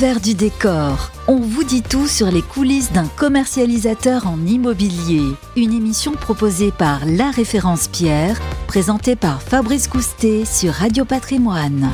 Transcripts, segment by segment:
l'envers du décor. On vous dit tout sur les coulisses d'un commercialisateur en immobilier. Une émission proposée par La Référence Pierre, présentée par Fabrice Coustet sur Radio Patrimoine.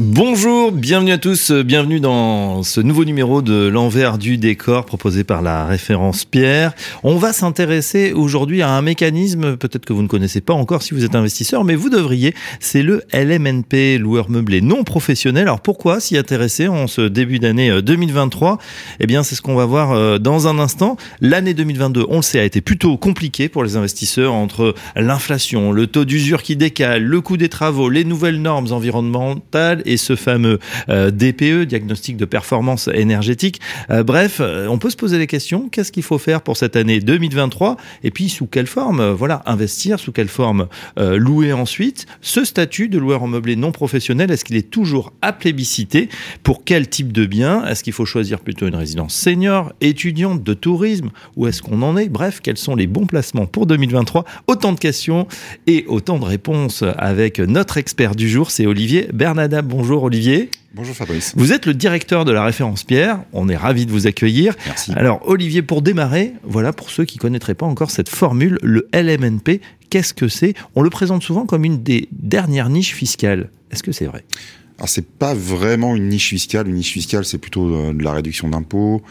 Bonjour, bienvenue à tous, bienvenue dans ce nouveau numéro de l'envers du décor proposé par la référence Pierre. On va s'intéresser aujourd'hui à un mécanisme, peut-être que vous ne connaissez pas encore si vous êtes investisseur, mais vous devriez, c'est le LMNP, loueur meublé non professionnel. Alors pourquoi s'y intéresser en ce début d'année 2023 euh, Eh bien c'est ce qu'on va voir euh, dans un instant. L'année 2022, on le sait, a été plutôt compliquée pour les investisseurs entre l'inflation, le taux d'usure qui décale, le coût des travaux, les nouvelles normes environnementales et ce fameux euh, DPE, diagnostic de performance énergétique. Euh, bref, euh, on peut se poser des questions. Qu'est-ce qu'il faut faire pour cette année 2023 Et puis, sous quelle forme Voilà, investir, sous quelle forme louer ensuite? Ce statut de loueur en meublé non professionnel, est-ce qu'il est toujours à plébisciter? Pour quel type de bien? Est-ce qu'il faut choisir plutôt une résidence senior, étudiante, de tourisme? Où est-ce qu'on en est? Bref, quels sont les bons placements pour 2023 Autant de questions et autant de réponses avec notre expert du jour, c'est Olivier Bernada. Bonjour Olivier. Bonjour Fabrice. Vous êtes le directeur de la référence Pierre. On est ravi de vous accueillir. Merci. Alors Olivier, pour démarrer, voilà pour ceux qui connaîtraient pas encore cette formule, le LMNP, qu'est-ce que c'est? On le présente souvent comme une des dernières niches fiscales. Est-ce que c'est vrai? Alors c'est pas vraiment une niche fiscale. Une niche fiscale, c'est plutôt euh, de la réduction d'impôts.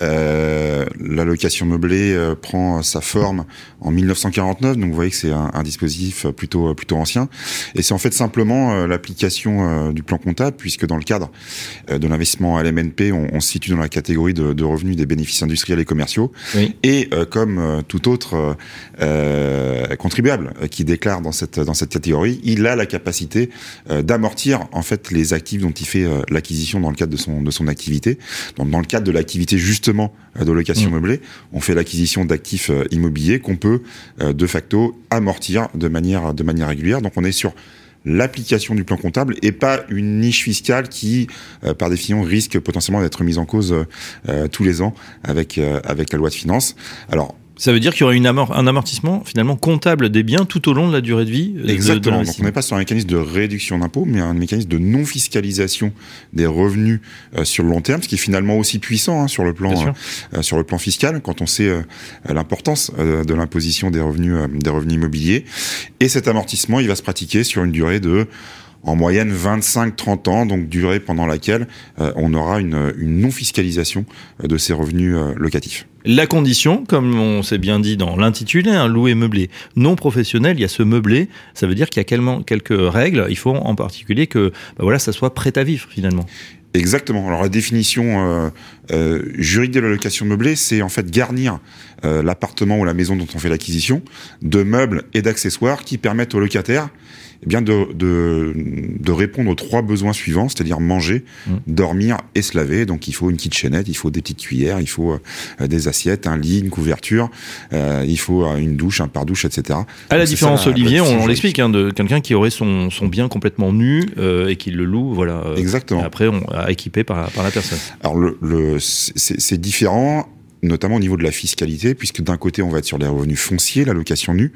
Euh, L'allocation meublée euh, prend sa forme en 1949, donc vous voyez que c'est un, un, dispositif plutôt plutôt ancien. Et c'est en fait simplement euh, l'application euh, du plan comptable, puisque dans le cadre de l'investissement à l'MNP, on, on, se situe dans la catégorie de, de, revenus des bénéfices industriels et commerciaux. Oui. Et comme tout autre contribuable qui déclare dans cette dans cette catégorie, il a la capacité d'amortir en fait les actifs dont il fait euh, l'acquisition dans le cadre de son, de son activité. Donc, dans le cadre de l'activité justement euh, de location mmh. meublée, on fait l'acquisition d'actifs euh, immobiliers qu'on peut de facto amortir de manière, de manière régulière. Donc on est sur l'application du plan comptable et pas une niche fiscale qui, euh, par définition, risque potentiellement d'être mise en cause euh, tous les ans avec, euh, avec la loi de finances. Alors, ça veut dire qu'il y aurait une amort, un amortissement finalement comptable des biens tout au long de la durée de vie. Exactement. De, de Donc on n'est pas sur un mécanisme de réduction d'impôts, mais un mécanisme de non fiscalisation des revenus euh, sur le long terme, ce qui est finalement aussi puissant hein, sur le plan euh, sur le plan fiscal quand on sait euh, l'importance euh, de l'imposition des revenus euh, des revenus immobiliers. Et cet amortissement, il va se pratiquer sur une durée de en moyenne 25-30 ans, donc durée pendant laquelle euh, on aura une, une non-fiscalisation de ces revenus euh, locatifs. La condition, comme on s'est bien dit dans l'intitulé, un loué meublé non professionnel, il y a ce meublé, ça veut dire qu'il y a quelques règles, il faut en particulier que bah voilà, ça soit prêt à vivre finalement. Exactement. Alors la définition euh, euh, juridique de la location meublée, c'est en fait garnir euh, l'appartement ou la maison dont on fait l'acquisition de meubles et d'accessoires qui permettent aux locataires eh bien de, de, de, répondre aux trois besoins suivants, c'est-à-dire manger, mmh. dormir et se laver. Donc il faut une kitchenette, il faut des petites cuillères, il faut euh, des assiettes, un lit, une couverture, euh, il faut euh, une douche, un pare-douche, etc. À la différence, ça, Olivier, la on, l'explique, hein, de quelqu'un qui aurait son, son bien complètement nu euh, et qui le loue, voilà. Exactement. après, on a équipé par, par la personne. Alors le, le c'est différent notamment au niveau de la fiscalité, puisque d'un côté, on va être sur les revenus fonciers, la location nue,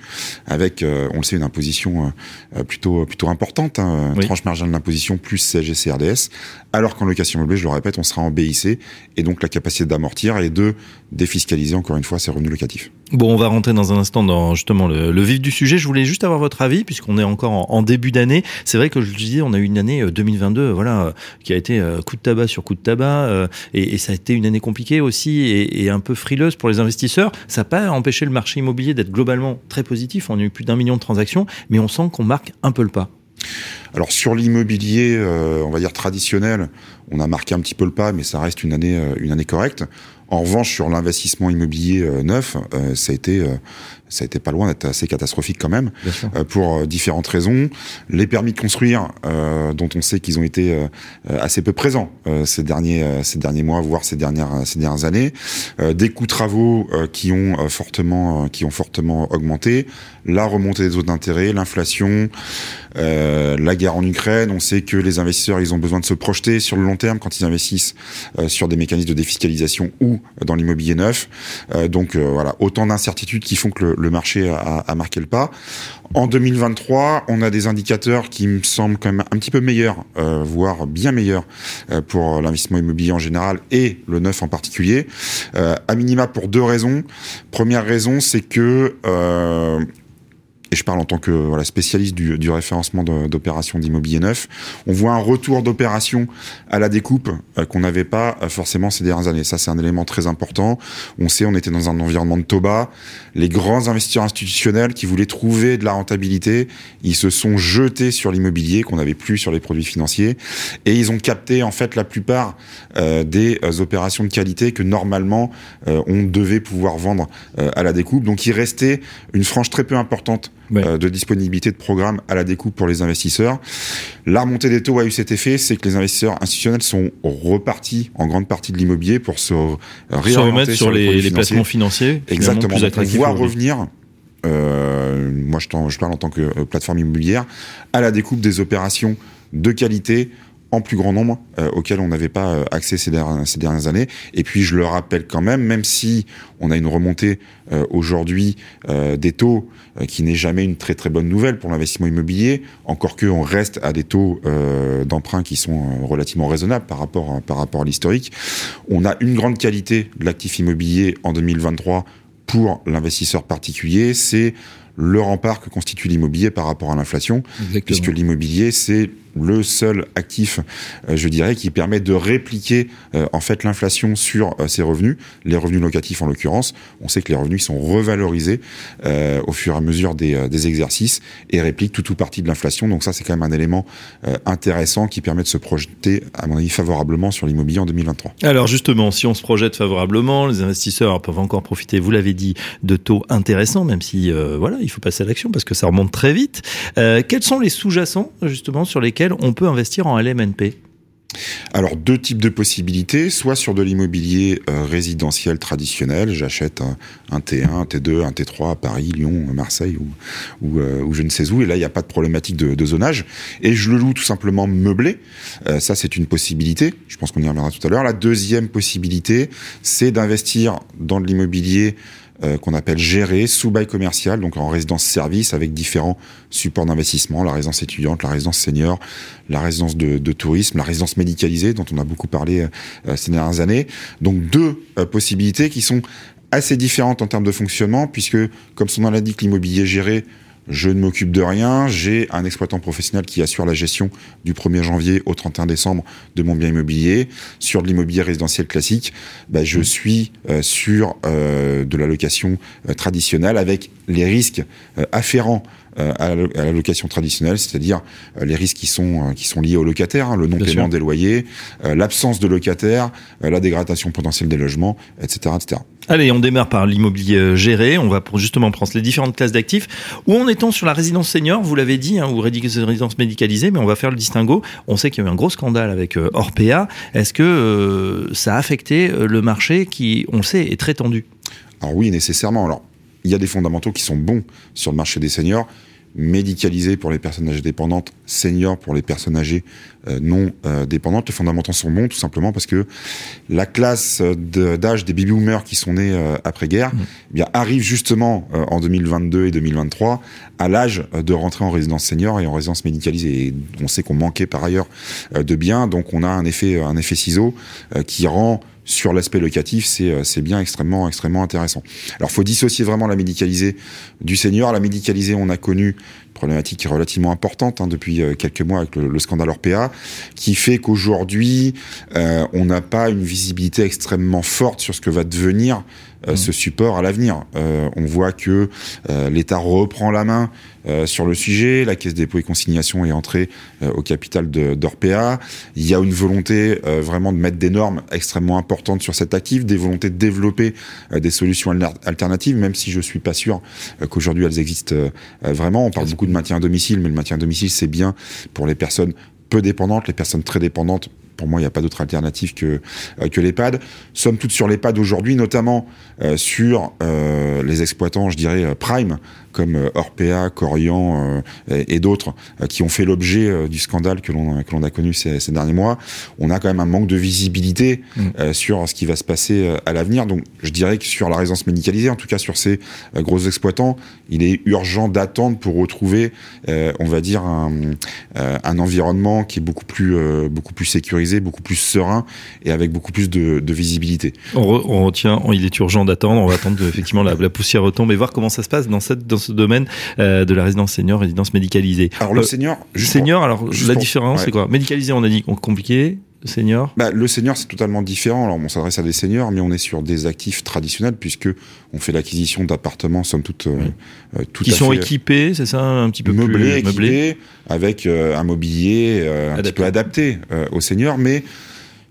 avec, euh, on le sait, une imposition euh, plutôt plutôt importante, hein, oui. tranche marginale d'imposition plus CSG CRDS, alors qu'en location meublée, je le répète, on sera en BIC, et donc la capacité d'amortir et de défiscaliser, encore une fois, ces revenus locatifs. Bon, on va rentrer dans un instant dans justement le, le vif du sujet. Je voulais juste avoir votre avis, puisqu'on est encore en, en début d'année. C'est vrai que je le disais, on a eu une année 2022, voilà, qui a été coup de tabac sur coup de tabac, et, et ça a été une année compliquée aussi, et, et un peu frileuse pour les investisseurs. Ça n'a pas empêché le marché immobilier d'être globalement très positif. On a eu plus d'un million de transactions, mais on sent qu'on marque un peu le pas. Alors sur l'immobilier, euh, on va dire traditionnel, on a marqué un petit peu le pas, mais ça reste une année, euh, une année correcte. En revanche, sur l'investissement immobilier euh, neuf, euh, ça a été, euh, ça a été pas loin d'être assez catastrophique quand même, pour différentes raisons. Les permis de construire, dont on sait qu'ils ont été assez peu présents ces derniers, ces derniers mois, voire ces dernières, ces dernières années. des coûts de travaux qui ont fortement, qui ont fortement augmenté. La remontée des taux d'intérêt, l'inflation, la guerre en Ukraine. On sait que les investisseurs, ils ont besoin de se projeter sur le long terme quand ils investissent sur des mécanismes de défiscalisation ou dans l'immobilier neuf. donc voilà, autant d'incertitudes qui font que le, marché a, a, marqué le pas. En 2023, on a des indicateurs qui me semblent quand même un petit peu meilleurs, euh, voire bien meilleurs euh, pour l'investissement immobilier en général et le neuf en particulier. Euh, à minima pour deux raisons. Première raison, c'est que et je parle en tant que voilà, spécialiste du, du référencement d'opérations d'immobilier neuf, on voit un retour d'opérations à la découpe euh, qu'on n'avait pas euh, forcément ces dernières années. Ça, c'est un élément très important. On sait, on était dans un environnement de Toba. Les grands investisseurs institutionnels qui voulaient trouver de la rentabilité, ils se sont jetés sur l'immobilier qu'on n'avait plus sur les produits financiers et ils ont capté en fait la plupart euh, des opérations de qualité que normalement on devait pouvoir vendre à la découpe. Donc il restait une frange très peu importante de disponibilité de programmes à la découpe pour les investisseurs. La remontée des taux a eu cet effet, c'est que les investisseurs institutionnels sont repartis en grande partie de l'immobilier pour se remettre sur, les, les, placements financiers. Exactement. On voit revenir euh, moi je, je, parle en tant que plateforme immobilière, à la découpe des opérations de qualité en plus grand nombre euh, auquel on n'avait pas euh, accès ces dernières, ces dernières, années. Et puis je le rappelle quand même, même si on a une remontée euh, aujourd'hui des taux qui n'est jamais une très très bonne nouvelle pour l'investissement immobilier, encore que on reste à des taux d'emprunt qui sont relativement raisonnables par rapport par rapport à l'historique. On a une grande qualité de l'actif immobilier en 2023 pour l'investisseur particulier, c'est le rempart que constitue l'immobilier par rapport à l'inflation, puisque l'immobilier, c'est le seul actif, euh, je dirais, qui permet de répliquer euh, en fait l'inflation sur euh, ses revenus, les revenus locatifs en l'occurrence. On sait que les revenus sont revalorisés au fur et à mesure des, des, exercices et répliquent tout ou partie de l'inflation. Donc ça, c'est quand même un élément intéressant qui permet de se projeter, à mon avis, favorablement sur l'immobilier en 2023. Alors justement, si on se projette favorablement, les investisseurs peuvent encore profiter, vous l'avez dit, de taux intéressants, même si voilà, il faut passer à l'action parce que ça remonte très vite. quels sont les sous-jacents justement sur lesquels on peut investir en LMNP alors deux types de possibilités, soit sur de l'immobilier euh, résidentiel traditionnel, j'achète un, T1, un T2, un T3 à Paris, Lyon, Marseille ou, euh, ou, je ne sais où, et là il n'y a pas de problématique de, zonage, et je le loue tout simplement meublé, euh, ça c'est une possibilité, je pense qu'on y reviendra tout à l'heure. La deuxième possibilité, c'est d'investir dans de l'immobilier euh, qu'on appelle gérer sous bail commercial, donc en résidence service avec différents supports d'investissement, la résidence étudiante, la résidence senior, la résidence de, tourisme, la résidence médicalisée dont on a beaucoup parlé euh, ces dernières années. Donc deux euh, possibilités qui sont assez différentes en termes de fonctionnement puisque, comme son nom l'indique, l'immobilier géré je ne m'occupe de rien, j'ai un exploitant professionnel qui assure la gestion du 1er janvier au 31 décembre de mon bien immobilier. Sur de l'immobilier résidentiel classique, bah, je mmh. suis euh, sur euh, de la location euh, traditionnelle avec les risques afférents à la location traditionnelle, c'est-à-dire les risques qui sont qui sont liés aux locataires, hein, le non-paiement des loyers, l'absence de locataires, la dégradation potentielle des logements, etc., etc. Allez, on démarre par l'immobilier euh, géré. On va justement prendre les différentes classes d'actifs. Où en est-on sur la résidence senior Vous l'avez dit, hein, ou résidence médicalisée, mais on va faire le distinguo. On sait qu'il y a eu un gros scandale avec euh, Orpea. Est-ce que euh, ça a affecté le marché qui, on le sait, est très tendu? Alors oui, nécessairement. Alors, il y a des fondamentaux qui sont bons sur le marché des seniors médicalisé pour les personnes âgées dépendantes, senior pour les personnes âgées euh, non euh, dépendantes. Les fondamentaux sont bons tout simplement parce que la classe d'âge des baby boomers qui sont nés euh, après-guerre mmh. eh bien arrive justement en 2022 et 2023 à l'âge de rentrer en résidence senior et en résidence médicalisée. Et on sait qu'on manquait par ailleurs de biens, donc on a un effet un effet ciseau qui rend sur l'aspect locatif, c'est euh, c'est bien extrêmement extrêmement intéressant. Alors, faut dissocier vraiment la médicalisée du senior. La médicalisée, on a connu une problématique relativement importante hein, depuis euh, quelques mois avec le, scandale Orpea, qui fait qu'aujourd'hui, euh, on n'a pas une visibilité extrêmement forte sur ce que va devenir euh, mmh. ce support à l'avenir. Euh, on voit que euh, l'État reprend la main sur le sujet, la Caisse des dépôts et consignation est entrée au capital d'Orpea. Il y a une volonté vraiment de mettre des normes extrêmement importantes sur cet actif, des volontés de développer des solutions alternatives, même si je suis pas sûr qu'aujourd'hui elles existent vraiment. On parle beaucoup de maintien à domicile, mais le maintien à domicile c'est bien pour les personnes peu dépendantes, les personnes très dépendantes pour moi, il n'y a pas d'autre alternative que, euh, que l'EHPAD. Somme toute sur l'EHPAD aujourd'hui, notamment euh, sur euh, les exploitants, je dirais, prime, comme Orpea, Corian et, d'autres qui ont fait l'objet du scandale que l'on que l'on a connu ces, ces, derniers mois, on a quand même un manque de visibilité mm. sur ce qui va se passer à l'avenir. Donc je dirais que sur la résidence médicalisée, en tout cas sur ces gros exploitants, il est urgent d'attendre pour retrouver, on va dire, un, un environnement qui est beaucoup plus, beaucoup plus sécurisé, beaucoup plus serein et avec beaucoup plus de, de visibilité. On, on, retient, il est urgent d'attendre, on va attendre effectivement la, la, poussière retombe et voir comment ça se passe dans, cette, dans ce domaine euh, de la résidence senior, résidence médicalisée. Alors le euh, senior, senior, alors la différence c'est quoi? Médicalisé, on a dit compliqué, senior? Bah, Le senior, c'est totalement différent. Alors, on s'adresse à des seniors, mais on est sur des actifs traditionnels puisque on fait l'acquisition d'appartements, somme toute, euh, euh qui sont équipés, c'est ça, un petit peu meublés, plus meublés, avec euh, un mobilier euh, un petit peu adapté aux seniors, mais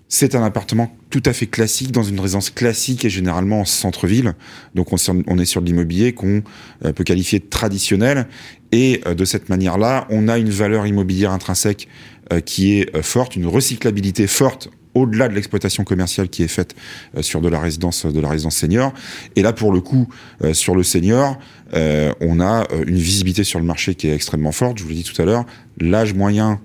c'est un appartement tout à fait classique dans une résidence classique et généralement en centre-ville. Donc on, est sur de l'immobilier qu'on peut qualifier de traditionnel et de cette manière-là, on a une valeur immobilière intrinsèque euh, qui est euh, forte, une recyclabilité forte au-delà de l'exploitation commerciale qui est faite euh, sur de la résidence de la résidence senior. Et là, pour le coup, sur le senior, on a une visibilité sur le marché qui est extrêmement forte. Je vous l'ai dit tout à l'heure, l'âge moyen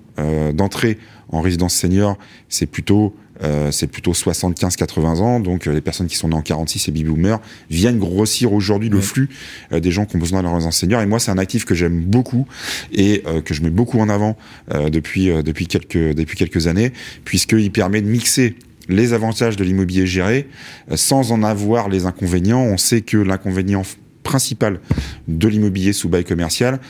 d'entrée en résidence senior, c'est plutôt euh, c'est plutôt 75-80 ans, donc euh, les personnes qui sont nées en 46 et baby boomers viennent grossir aujourd'hui le flux euh, des gens qui ont besoin de leurs enseignants. Et moi, c'est un actif que j'aime beaucoup et que je mets beaucoup en avant depuis depuis quelques depuis quelques années, puisqu'il permet de mixer les avantages de l'immobilier géré sans en avoir les inconvénients. On sait que l'inconvénient principal de l'immobilier sous bail commercial,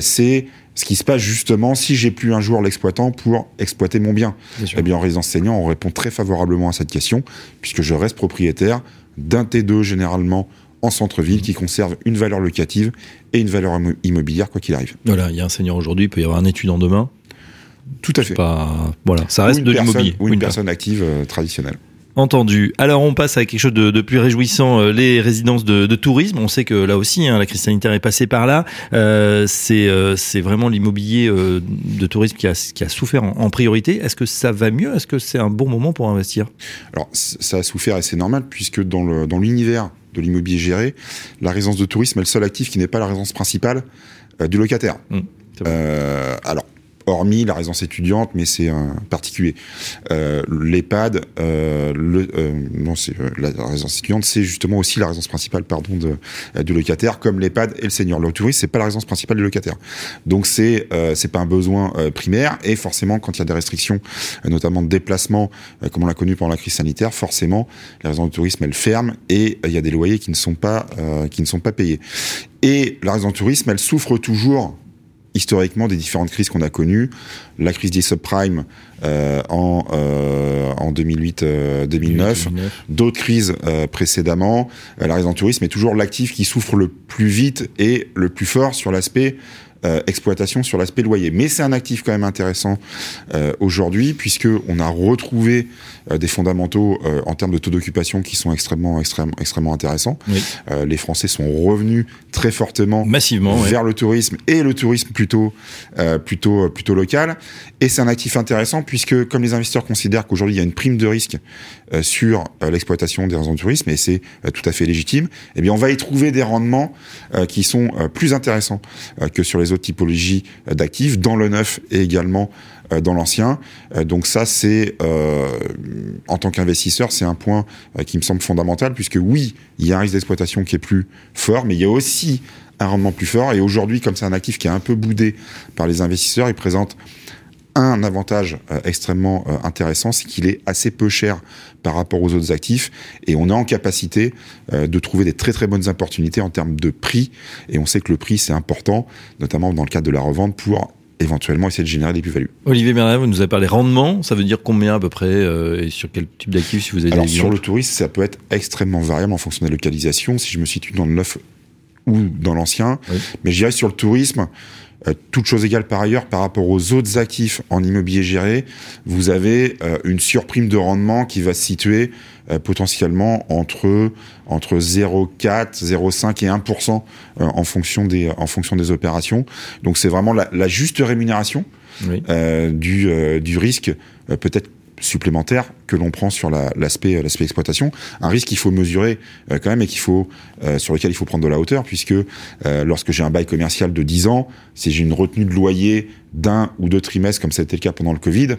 c'est ce qui se passe justement si j'ai plus un jour l'exploitant pour exploiter mon bien. Eh bien, en résidence senior, on répond très favorablement à cette question, puisque je reste propriétaire d'un T2 généralement en centre-ville qui conserve une valeur locative et une valeur immobilière quoi qu'il arrive. Voilà, il y a un senior aujourd'hui, il peut y avoir un étudiant demain. Tout à fait. Pas... Voilà, ça reste de l'immobilier. Ou une, personne active euh, traditionnelle. Entendu. Alors on passe à quelque chose de, de plus réjouissant, euh, les résidences de, de, tourisme. On sait que là aussi, hein, la crise sanitaire est passée par là. Euh, c'est euh, vraiment l'immobilier euh, de tourisme qui a, qui a souffert en, priorité. Est-ce que ça va mieux? Est-ce que c'est un bon moment pour investir? Alors ça a souffert et c'est normal puisque dans l'univers dans de l'immobilier géré, la résidence de tourisme est le seul actif qui n'est pas la résidence principale du locataire. Mmh, alors hormis la résidence étudiante, mais c'est un particulier. Euh, L'EHPAD, euh, le, euh, non, c'est euh, la résidence étudiante, c'est justement aussi la résidence principale, pardon, de, euh, du locataire, comme l'EHPAD et le senior. Le tourisme, c'est pas la résidence principale du locataire. Donc c'est c'est pas un besoin primaire, et forcément, quand il y a des restrictions, notamment de déplacement, comme on l'a connu pendant la crise sanitaire, forcément, la résidence de tourisme elle ferme et il y a des loyers qui ne sont pas qui ne sont pas payés. Et la résidence de tourisme, elle souffre toujours historiquement des différentes crises qu'on a connues, la crise des subprimes euh, en, euh, en 2008-2009, euh, d'autres crises euh, précédemment, la raison tourisme est toujours l'actif qui souffre le plus vite et le plus fort sur l'aspect euh, exploitation sur l'aspect loyer. Mais c'est un actif quand même intéressant euh, aujourd'hui puisque on a retrouvé euh, des fondamentaux en termes de taux d'occupation qui sont extrêmement extrêmement extrêmement intéressants. les Français sont revenus très fortement massivement vers le tourisme et le tourisme plutôt plutôt plutôt local. Et c'est un actif intéressant puisque comme les investisseurs considèrent qu'aujourd'hui il y a une prime de risque sur l'exploitation des réseaux de tourisme et c'est tout à fait légitime, eh bien on va y trouver des rendements qui sont plus intéressants que sur les autres typologies euh, d'actifs, dans le neuf et également euh, dans l'ancien. Euh, donc ça, c'est en tant qu'investisseur, c'est un point qui me semble fondamental, puisque oui, il y a un risque d'exploitation qui est plus fort, mais il y a aussi un rendement plus fort. Et aujourd'hui, comme c'est un actif qui est un peu boudé par les investisseurs, il présente un avantage euh, extrêmement euh, intéressant, c'est qu'il est assez peu cher par rapport aux autres actifs et on est en capacité euh, de trouver des très très bonnes opportunités en termes de prix et on sait que le prix c'est important, notamment dans le cadre de la revente pour éventuellement essayer de générer des plus-values. Olivier Bernard, vous nous avez parlé rendement, ça veut dire combien à peu près et sur quel type d'actifs si vous avez Alors sur le tourisme, ça peut être extrêmement variable en fonction de la localisation. Si je me situe dans le neuf ou dans l'ancien, mais je dirais sur le tourisme, euh, toute chose égale par ailleurs, par rapport aux autres actifs en immobilier géré, vous avez euh, une surprime de rendement qui va se situer euh, potentiellement entre entre 0,4, 0,5 et 1% en fonction des en fonction des opérations. Donc c'est vraiment la, juste rémunération du du risque peut-être supplémentaire que l'on prend sur l'aspect l'aspect exploitation, un risque qu'il faut mesurer quand même et qu'il faut sur lequel il faut prendre de la hauteur puisque lorsque j'ai un bail commercial de 10 ans, si j'ai une retenue de loyer d'un ou deux trimestres comme ça a été le cas pendant le Covid,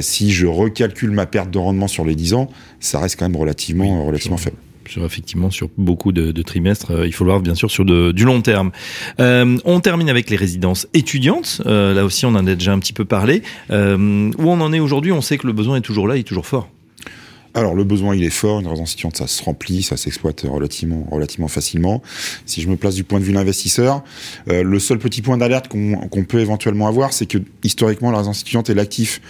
si je recalcule ma perte de rendement sur les 10 ans, ça reste quand même relativement relativement faible effectivement sur beaucoup de, trimestres. Euh, il faut le voir bien sûr sur du long terme. Euh, on termine avec les résidences étudiantes. Euh, là aussi, on en a déjà un petit peu parlé. où on en est aujourd'hui On sait que le besoin est toujours là, il est toujours fort. Alors le besoin il est fort, une résidence étudiante ça se remplit, ça s'exploite relativement relativement facilement. Si je me place du point de vue de l'investisseur, euh, le seul petit point d'alerte qu'on peut éventuellement avoir, c'est que historiquement la résidence étudiante est l'actif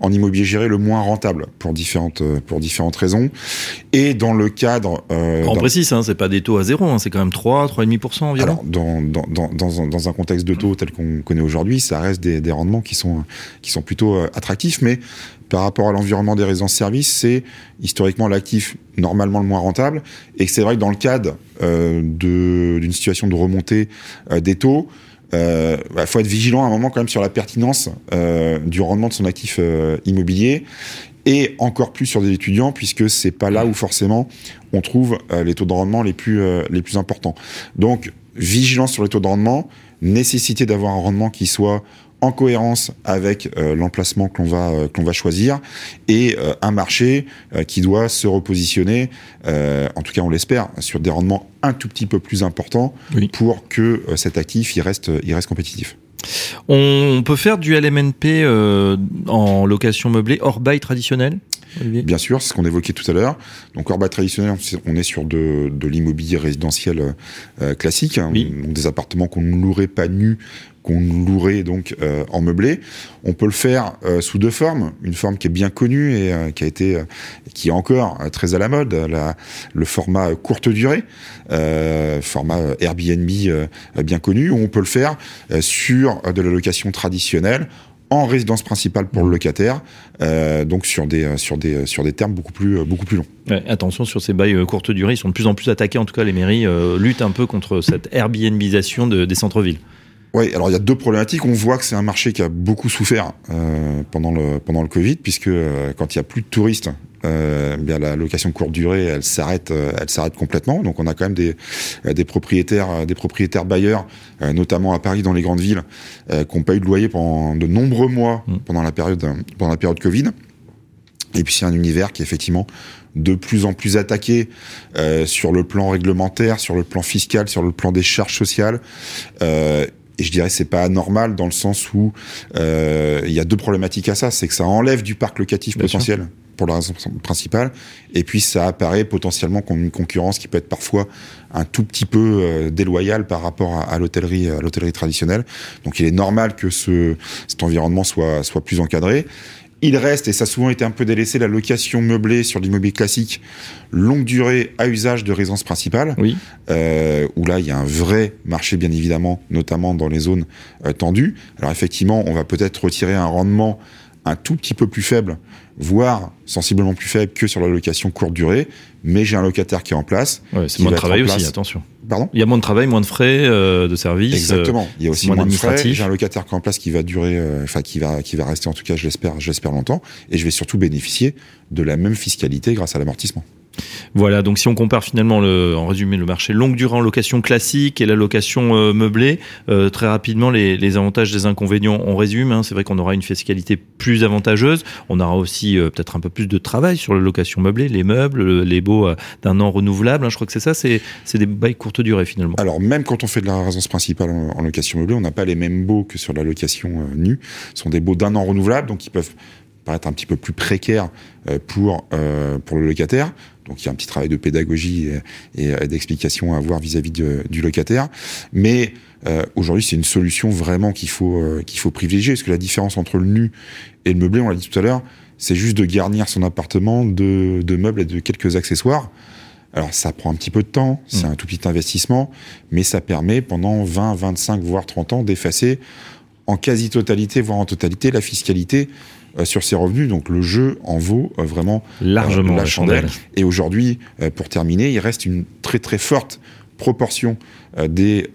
en immobilier géré le moins rentable pour différentes euh, pour différentes raisons. Et dans le cadre, euh, on précise, hein, c'est pas des taux à zéro, hein, c'est quand même 3 3,5% environ. Alors dans dans, dans, dans un contexte de taux tel qu'on connaît aujourd'hui, ça reste des, des rendements qui sont qui sont plutôt euh, attractifs, mais par rapport à l'environnement des résidences-services, c'est historiquement l'actif normalement le moins rentable. Et c'est vrai que dans le cadre euh, d'une situation de remontée euh, des taux, il euh, bah, faut être vigilant à un moment quand même sur la pertinence du rendement de son actif immobilier et encore plus sur des étudiants puisque c'est pas là où forcément on trouve les taux de rendement les plus les plus importants. Donc vigilance sur les taux de rendement, nécessité d'avoir un rendement qui soit en cohérence avec euh, l'emplacement que l'on va euh, que va choisir et euh, un marché qui doit se repositionner en tout cas on l'espère sur des rendements un tout petit peu plus importants pour que cet actif il reste il reste compétitif. On peut faire du LMNP en location meublée hors bail traditionnel Bien sûr, c'est ce qu'on évoquait tout à l'heure. Donc, hors bail traditionnel, on est sur de, de l'immobilier résidentiel classique, hein. donc des appartements qu'on ne louerait pas nus, qu'on louerait donc euh, en meublé. On peut le faire euh, sous deux formes. Une forme qui est bien connue et euh, qui a été, qui est encore très à la mode, la, le format courte durée, format Airbnb bien connu. Où on peut le faire sur de la location traditionnelle en résidence principale pour le mmh. locataire, donc sur des sur des sur des termes beaucoup plus beaucoup plus longs. attention sur ces bails courte durée, ils sont de plus en plus attaqués. En tout cas, les mairies luttent un peu contre cette Airbnbisation de, des centres-villes. Oui, alors il y a deux problématiques. On voit que c'est un marché qui a beaucoup souffert euh, pendant le pendant le Covid, puisque euh, quand il y a plus de touristes, euh, bien la location courte durée, elle s'arrête, euh, elle s'arrête complètement. Donc on a quand même des des propriétaires, des propriétaires bailleurs, notamment à Paris dans les grandes villes, qui n'ont pas eu de loyer pendant de nombreux mois mmh. pendant la période pendant la période Covid. Et puis c'est un univers qui est effectivement de plus en plus attaqué euh, sur le plan réglementaire, sur le plan fiscal, sur le plan des charges sociales. Euh, et je dirais c'est pas anormal dans le sens où euh, il y a deux problématiques à ça, c'est que ça enlève du parc locatif potentiel pour la raison principale, et puis ça apparaît potentiellement comme une concurrence qui peut être parfois un tout petit peu euh, déloyale par rapport à, à l'hôtellerie, à l'hôtellerie traditionnelle. Donc il est normal que ce, cet environnement soit soit plus encadré. Il reste, et ça a souvent été un peu délaissé, la location meublée sur l'immobilier classique, longue durée à usage de résidence principale, oui. euh, où là, il y a un vrai marché, bien évidemment, notamment dans les zones euh, tendues. Alors effectivement, on va peut-être retirer un rendement un tout petit peu plus faible, voire sensiblement plus faible que sur la location courte durée, mais j'ai un locataire qui est en place. Ouais, c'est moins de travail aussi, attention. Pardon? Il y a moins de travail, moins de frais euh, de service. Exactement. Il y a aussi moins, de frais. J'ai un locataire qui est en place qui va durer, euh, enfin qui va qui va rester en tout cas, je l'espère, j'espère longtemps, et je vais surtout bénéficier de la même fiscalité grâce à l'amortissement. Voilà, donc si on compare finalement, le, en résumé, le marché longue durée en location classique et la location euh, meublée, euh, très rapidement, les, les, avantages des inconvénients, on résume. Hein, c'est vrai qu'on aura une fiscalité plus avantageuse. On aura aussi euh, peut-être un peu plus de travail sur la location meublée, les meubles, les baux d'un an renouvelable. Hein, je crois que c'est ça, c'est des bails courte durée finalement. Alors même quand on fait de la résidence principale en, en location meublée, on n'a pas les mêmes baux que sur la location nue. Ce sont des baux d'un an renouvelable, donc ils peuvent paraître un petit peu plus précaires pour, pour le locataire. Donc il y a un petit travail de pédagogie et, d'explication à avoir vis-à-vis du locataire. Mais euh, aujourd'hui, c'est une solution vraiment qu'il faut euh, qu'il faut privilégier, parce que la différence entre le nu et le meublé, on l'a dit tout à l'heure, c'est juste de garnir son appartement de, de meubles et de quelques accessoires. Alors ça prend un petit peu de temps, c'est mmh. un tout petit investissement, mais ça permet pendant 20, 25, voire 30 ans d'effacer en quasi-totalité, voire en totalité, la fiscalité euh, sur ses revenus. Donc le jeu en vaut euh, vraiment euh, largement la chandelle. Et aujourd'hui, pour terminer, il reste une très très forte proportion des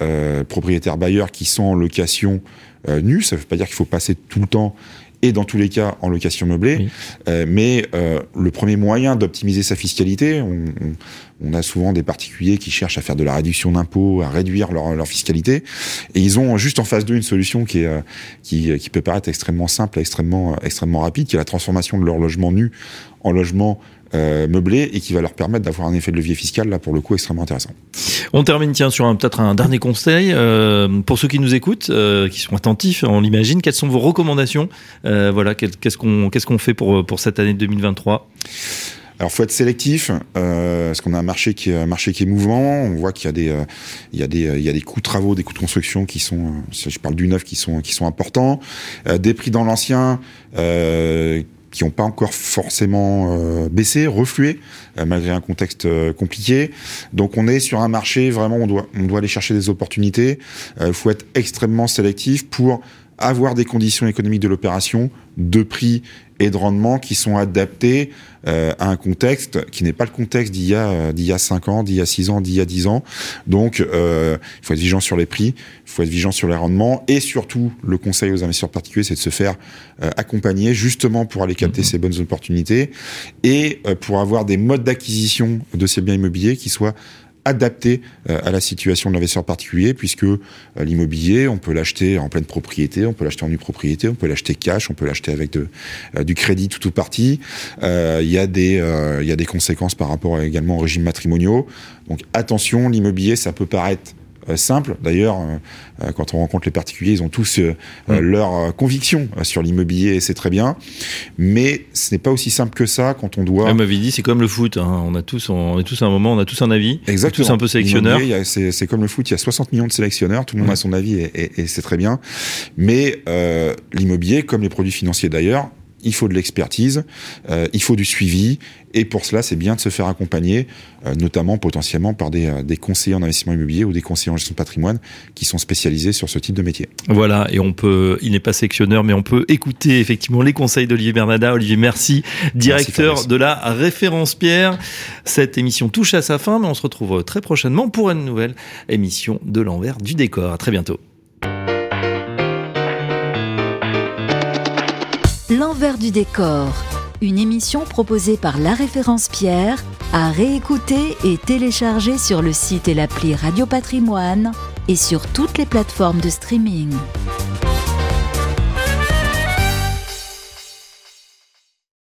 propriétaires bailleurs qui sont en location nue. Ça ne veut pas dire qu'il faut passer tout le temps et dans tous les cas en location meublée. Euh, mais euh, le premier moyen d'optimiser sa fiscalité, on, on, a souvent des particuliers qui cherchent à faire de la réduction d'impôts, à réduire leur, leur, fiscalité, et ils ont juste en face d'eux une solution qui, est, qui, qui peut paraître extrêmement simple, extrêmement, extrêmement rapide, qui est la transformation de leur logement nu en logement euh, meublé et qui va leur permettre d'avoir un effet de levier fiscal là pour le coup extrêmement intéressant. On termine tiens sur peut-être un dernier conseil euh, pour ceux qui nous écoutent, euh, qui sont attentifs, on l'imagine. Quelles sont vos recommandations euh, Voilà, qu'est-ce qu'on qu'est-ce qu'on fait pour pour cette année 2023 alors, faut être sélectif, euh, parce qu'on a un marché qui est un marché qui est mouvant. On voit qu'il y a des, euh, il y a des, il y a des coûts de travaux, des coûts de construction qui sont, je parle du neuf, qui sont, qui sont importants. Des prix dans l'ancien. Qui n'ont pas encore forcément euh, baissé, reflué, euh, malgré un contexte euh, compliqué. Donc on est sur un marché, vraiment, on doit, on doit aller chercher des opportunités. Il faut être extrêmement sélectif pour avoir des conditions économiques de l'opération, de prix et de rendement qui sont adaptés euh, à un contexte qui n'est pas le contexte d'il y a d'il y a 5 ans, d'il y a 6 ans, d'il y a 10 ans. Donc euh, il faut être vigilant sur les prix, il faut être vigilant sur les rendements et surtout le conseil aux investisseurs particuliers c'est de se faire euh, accompagner justement pour aller capter mmh. ces bonnes opportunités et euh, pour avoir des modes d'acquisition de ces biens immobiliers qui soient adapté euh, à la situation de l'investisseur particulier, puisque euh, l'immobilier, on peut l'acheter en pleine propriété, on peut l'acheter en nue propriété, on peut l'acheter cash, on peut l'acheter avec euh, du crédit tout ou partie. Il y a des y a des conséquences par rapport également au régime matrimoniaux. Donc attention, l'immobilier, ça peut paraître simple. D'ailleurs, euh, euh, quand on rencontre les particuliers, ils ont tous mm. leur conviction sur l'immobilier et c'est très bien. Mais ce n'est pas aussi simple que ça quand on doit. Elle m'avait dit, c'est comme le foot. Hein. On a tous, on est tous à un moment, on a tous un avis. Exactement. Tous un peu sélectionneurs. C'est comme le foot. Il y a 60 millions de sélectionneurs. Tout le monde mm. a son avis et, et, et c'est très bien. Mais euh, l'immobilier, comme les produits financiers d'ailleurs, il faut de l'expertise, euh, il faut du suivi, et pour cela, c'est bien de se faire accompagner, euh, notamment potentiellement par des, euh, des, conseillers en investissement immobilier ou des conseillers en gestion de patrimoine qui sont spécialisés sur ce type de métier. Voilà, et on peut, il n'est pas sectionneur, mais on peut écouter effectivement les conseils d'Olivier Bernada. Olivier, merci, directeur merci, de la référence Pierre. Cette émission touche à sa fin, mais on se retrouve très prochainement pour une nouvelle émission de l'envers du décor. À très bientôt. L'envers du décor, une émission proposée par La Référence Pierre, à réécouter et télécharger sur le site et l'appli Radio Patrimoine et sur toutes les plateformes de streaming.